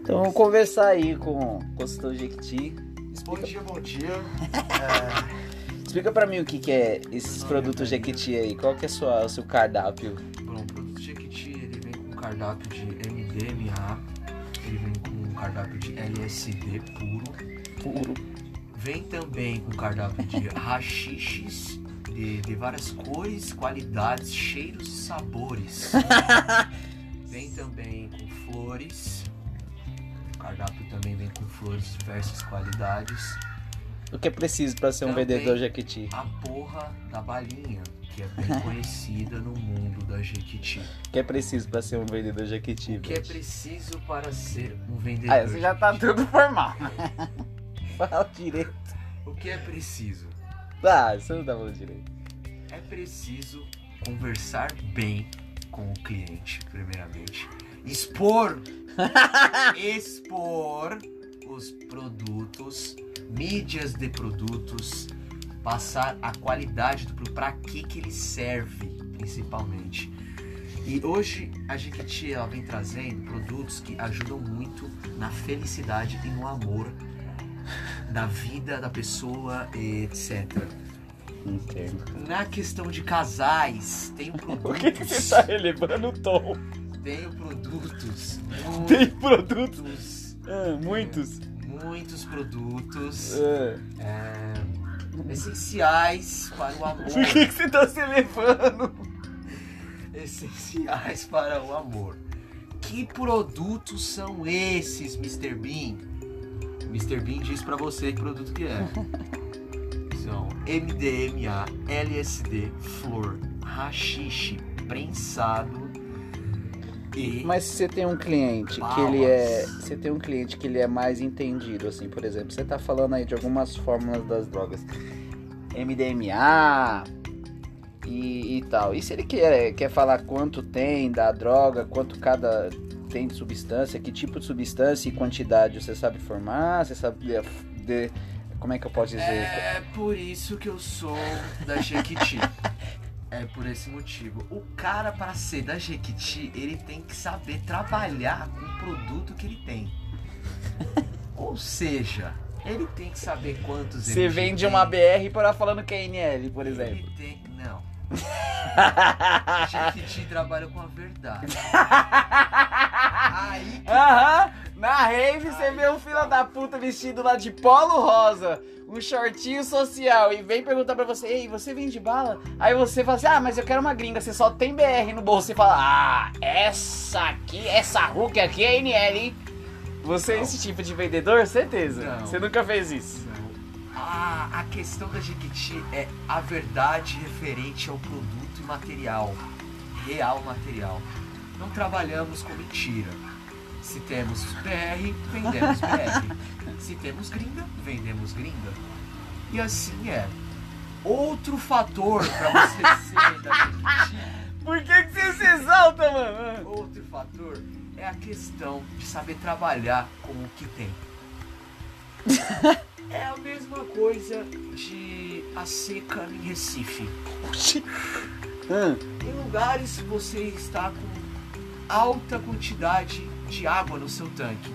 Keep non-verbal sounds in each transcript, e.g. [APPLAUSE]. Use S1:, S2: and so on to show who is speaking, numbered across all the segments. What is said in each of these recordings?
S1: Então vamos conversar aí com o consultor Jequiti.
S2: Bom dia, bom dia. É, [LAUGHS]
S1: explica pra mim o que, que é esses produtos Jequiti aí. Qual que é sua, o seu cardápio?
S2: bom, o produto Jequiti ele vem com cardápio de MDMA, ele vem com cardápio de LSD puro,
S1: Puro.
S2: vem também com cardápio de [LAUGHS] rachiches de, de várias cores, qualidades, cheiros e sabores. [LAUGHS] vem também com flores. O cardápio também vem com flores de diversas qualidades.
S1: O que é preciso pra ser um
S2: Também.
S1: vendedor Jequiti?
S2: A porra da balinha, que é bem [LAUGHS] conhecida no mundo da Jequiti.
S1: O que é preciso pra ser um vendedor Jequiti?
S2: O que é preciso para ser um vendedor?
S1: Ah, você já tá
S2: Jequiti?
S1: tudo formal. [LAUGHS] Fala direito.
S2: O que é preciso?
S1: Ah, você não tá falando direito.
S2: É preciso conversar bem com o cliente, primeiramente. Expor, [LAUGHS] expor os produtos, mídias de produtos, passar a qualidade do produto, para que que ele serve, principalmente. E hoje a Jequiti ela vem trazendo produtos que ajudam muito na felicidade e no amor da vida da pessoa, etc.
S1: Entendo.
S2: Na questão de casais, tenho [LAUGHS]
S1: Por
S2: produtos.
S1: que, que você tá relevando o tom?
S2: Tenho produtos. [LAUGHS]
S1: Tem produtos.
S2: Muitos.
S1: Ah, muitos.
S2: Produtos
S1: Ah,
S2: é, essenciais para o amor.
S1: por que, que você tá se elevando?
S2: Essenciais para o amor. Que produtos são esses, Mr. Bean? Mr. Bean diz pra você que produto que é. [LAUGHS] São MDMA, LSD, flor, rachixe, prensado e
S1: Mas se você tem um cliente que ele é. Você tem um cliente que ele é mais entendido, assim, por exemplo, você tá falando aí de algumas fórmulas das drogas. MDMA e, e tal. E se ele quer, quer falar quanto tem da droga, quanto cada tem de substância, que tipo de substância e quantidade você sabe formar, você sabe de, de- como é que eu posso dizer?
S2: É por isso que eu sou da Jequiti. [LAUGHS] é por esse motivo. O cara, para ser da Jequiti, ele tem que saber trabalhar com o produto que ele tem. [LAUGHS] Ou seja, ele tem que saber quantos
S1: Você
S2: MG
S1: vende
S2: tem.
S1: uma BR para falando que é NL, por exemplo.
S2: Ele tem. Não. [LAUGHS] Jequiti trabalha com a verdade. [LAUGHS] Aí que
S1: Aham, na rave você vê um filho da puta vestido lá de polo rosa, um shortinho social e vem perguntar pra você, ei, você vende bala? Aí você fala assim, ah, mas eu quero uma gringa, você só tem BR no bolso. Você fala, ah, essa aqui, essa Hulk aqui é NL, hein? Você é
S2: Não.
S1: esse tipo de vendedor? Certeza.
S2: Não.
S1: Você nunca fez isso.
S2: A, a questão da Jequiti é a verdade referente ao produto e material. Real material. Não trabalhamos com mentira. Se temos BR, vendemos BR. [LAUGHS] Se temos gringa, vendemos gringa. E assim é. Outro fator para você [LAUGHS] ser da
S1: Por que, que você se exalta, mano?
S2: outro fator é a questão de saber trabalhar com o que tem. [LAUGHS] É a mesma coisa de a seca em Recife. Em lugares você está com alta quantidade de água no seu tanque.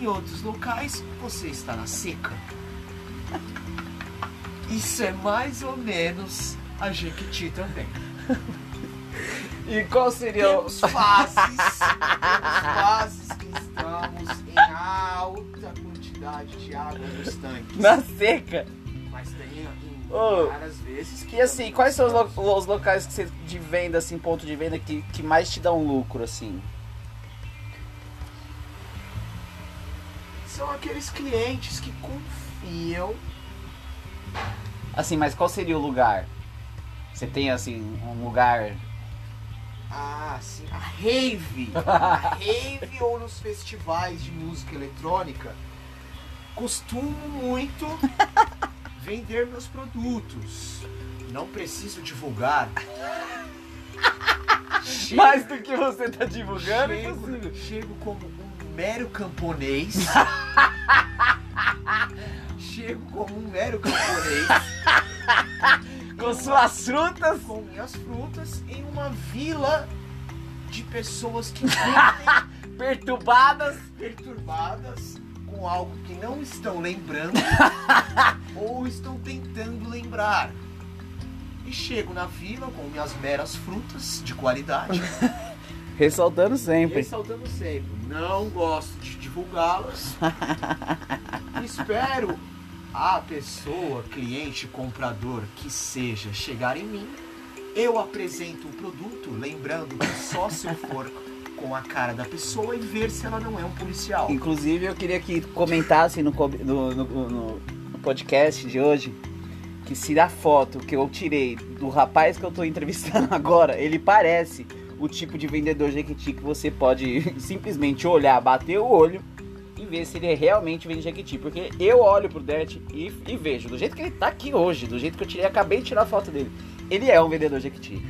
S2: Em outros locais você está na seca. Isso é mais ou menos a Jequiti também.
S1: E qual seria o...
S2: Temos fases, temos fases que estamos em alta quantidade de água nos tanques.
S1: na seca?
S2: Mas tem em
S1: Ô,
S2: várias vezes que
S1: E assim, quais são os, lo- os locais que você, de venda, assim, ponto de venda, que, que mais te dão lucro, assim?
S2: São aqueles clientes que confiam
S1: Assim, mas qual seria o lugar? Você tem, assim, um lugar...
S2: Ah, sim. A rave. [LAUGHS] A rave ou nos festivais de música eletrônica costumo muito [LAUGHS] vender meus produtos. Não preciso divulgar. Chego- [LAUGHS]
S1: Mais do que você tá divulgando,
S2: chego,
S1: impossível.
S2: chego como mero camponês. [LAUGHS] chego como um mero camponês [LAUGHS]
S1: Com suas frutas.
S2: com minhas frutas em uma vila de pessoas que [LAUGHS] vendem
S1: Perturbadas.
S2: perturbadas com algo que não estão lembrando ou estão tentando lembrar. E chego na vila com minhas meras frutas de qualidade,
S1: Ressaltando sempre.
S2: ressaltando sempre, não gosto de divulgá-las. [LAUGHS] Espero a pessoa, cliente, comprador que seja chegar em mim. Eu apresento o produto, lembrando que só se eu for com a cara da pessoa e ver se ela não é um policial.
S1: Inclusive, eu queria que comentassem no, no, no- no- podcast de hoje que se a foto que eu tirei do rapaz que eu tô entrevistando [LAUGHS] agora, ele parece o tipo de vendedor Jequiti que você pode [LAUGHS] simplesmente olhar, bater o olho e ver se ele realmente vende Jequiti. Porque eu olho pro Dert e, e vejo, do jeito que ele tá aqui hoje, do jeito que eu tirei, acabei de tirar a foto dele, ele é um vendedor Jequiti.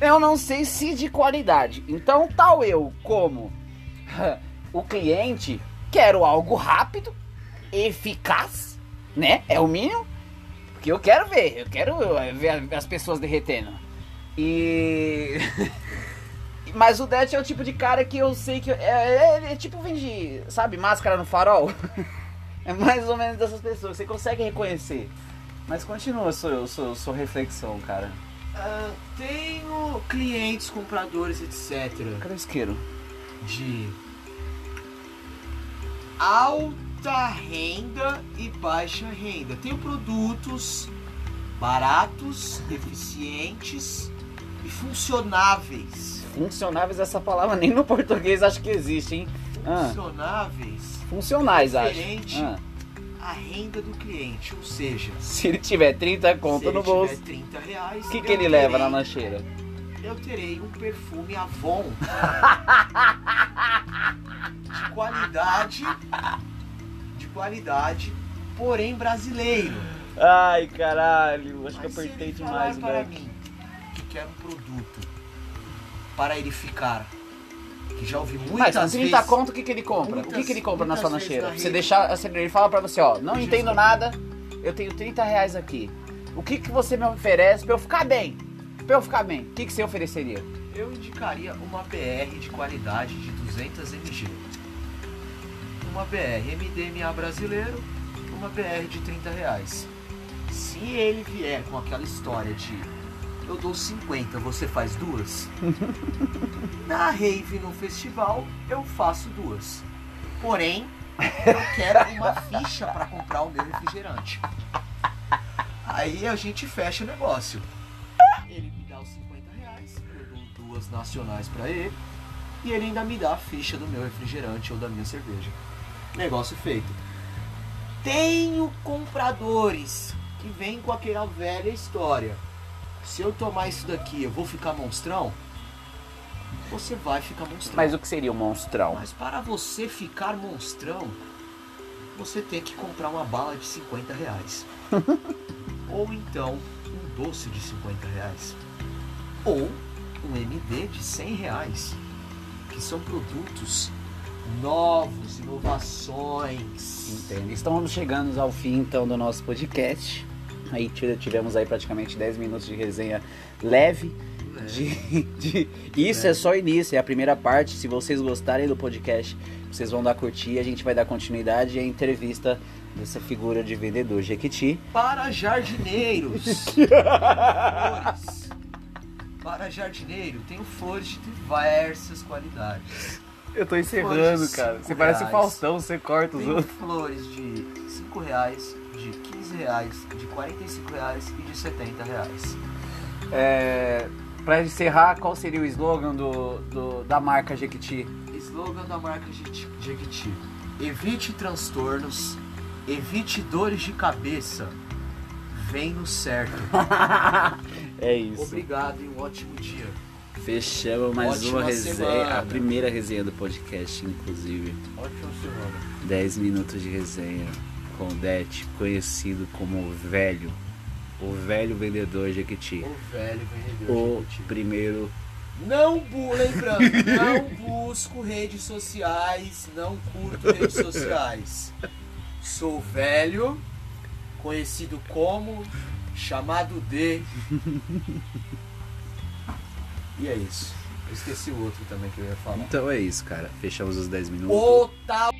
S1: Eu não sei se de qualidade. Então, tal eu como [LAUGHS] o cliente, quero algo rápido, eficaz, né? É o mínimo. Porque eu quero ver, eu quero ver as pessoas derretendo. E. [LAUGHS] Mas o Det é o tipo de cara que eu sei que. É, ele é tipo vende, sabe, máscara no farol. [LAUGHS] É mais ou menos dessas pessoas, você consegue reconhecer. Mas continua sua, sua, sua reflexão, cara.
S2: Ah, tenho clientes, compradores, etc.
S1: Cadê o isqueiro?
S2: de alta renda e baixa renda. Tenho produtos baratos, eficientes e funcionáveis.
S1: Funcionáveis, essa palavra nem no português acho que existe, hein? Ah,
S2: Funcionáveis
S1: funcionais, acho.
S2: Diferente.
S1: Ah,
S2: a renda do cliente, ou seja,
S1: se ele tiver 30
S2: se
S1: conto
S2: ele
S1: no bolso,
S2: tiver 30 reais,
S1: o que, que ele leva na
S2: terei-
S1: lancheira?
S2: eu terei um perfume Avon [LAUGHS] de qualidade, de qualidade, porém brasileiro.
S1: Ai, caralho, acho que
S2: Mas se
S1: apertei
S2: ele
S1: demais, velho.
S2: mim que quer um produto para ele ficar, que já ouvi
S1: Mas
S2: muitas
S1: com 30
S2: vezes,
S1: conto, o que, que ele compra? o que,
S2: muitas-
S1: que ele compra na
S2: muitas
S1: sua lancheira? Você deixar, assim, ele fala pra você, ó, não entendo nada, eu tenho 30 reais aqui. O que, que você me oferece pra eu ficar bem? Pra eu ficar bem, o que, que você ofereceria?
S2: eu indicaria uma BR de qualidade de 200 mg. Uma BR MDMA brasileiro, uma BR de 30 reais. Se ele vier com aquela história de eu dou 50, você faz duas, [LAUGHS] na rave no festival eu faço duas. Porém, eu quero uma ficha para comprar o meu refrigerante. Aí a gente fecha o negócio. Ele me dá os 50 reais, eu dou duas nacionais pra ele e ele ainda me dá a ficha do meu refrigerante ou da minha cerveja. Negócio feito. Tenho compradores que vêm com aquela velha história. Se eu tomar isso daqui, eu vou ficar monstrão? Você vai ficar monstrão.
S1: Mas o que seria o monstrão?
S2: Mas para você ficar monstrão, você tem que comprar uma bala de 50 reais. [LAUGHS] Ou então um doce de 50 reais. Ou um MD de 100 reais. Que são produtos novos, inovações.
S1: Entendo. Estamos chegando ao fim então do nosso podcast. Aí tive- tivemos aí praticamente 10 minutos de resenha leve. De, de- Isso é. só o início, é a primeira parte. Se vocês gostarem do podcast, vocês vão dar curtir. A gente vai dar continuidade à entrevista dessa figura de vendedor Jequiti.
S2: Para jardineiros. flores. Para jardineiro, tenho flores de diversas qualidades.
S1: Eu tô
S2: encerrando, cara. Você cinco parece o reais. Faustão,
S1: você corta
S2: Tenho flores de 5 reais, de 15 reais, de 45 reais e de 70 reais.
S1: É, pra encerrar, qual seria o slogan do, do- da marca Jequiti?
S2: Slogan da marca Jequiti- Jequiti. Evite transtornos, evite dores de cabeça. Vem no certo. [LAUGHS]
S1: é isso.
S2: Obrigado e um ótimo dia.
S1: Fechamos mais
S2: Ótima
S1: uma resenha,
S2: semana.
S1: a primeira resenha do podcast, inclusive.
S2: Ótima semana.
S1: 10 minutos de resenha Det, conhecido como velho, o velho vendedor Jequiti.
S2: O velho vendedor
S1: O
S2: Jequiti.
S1: primeiro.
S2: Não, bu- lembrando, não busco redes sociais, não curto redes sociais. Sou velho, conhecido como, chamado de. E é isso. Eu esqueci o outro também que eu ia falar.
S1: Então é isso, cara. Fechamos os 10 minutos.
S2: O tal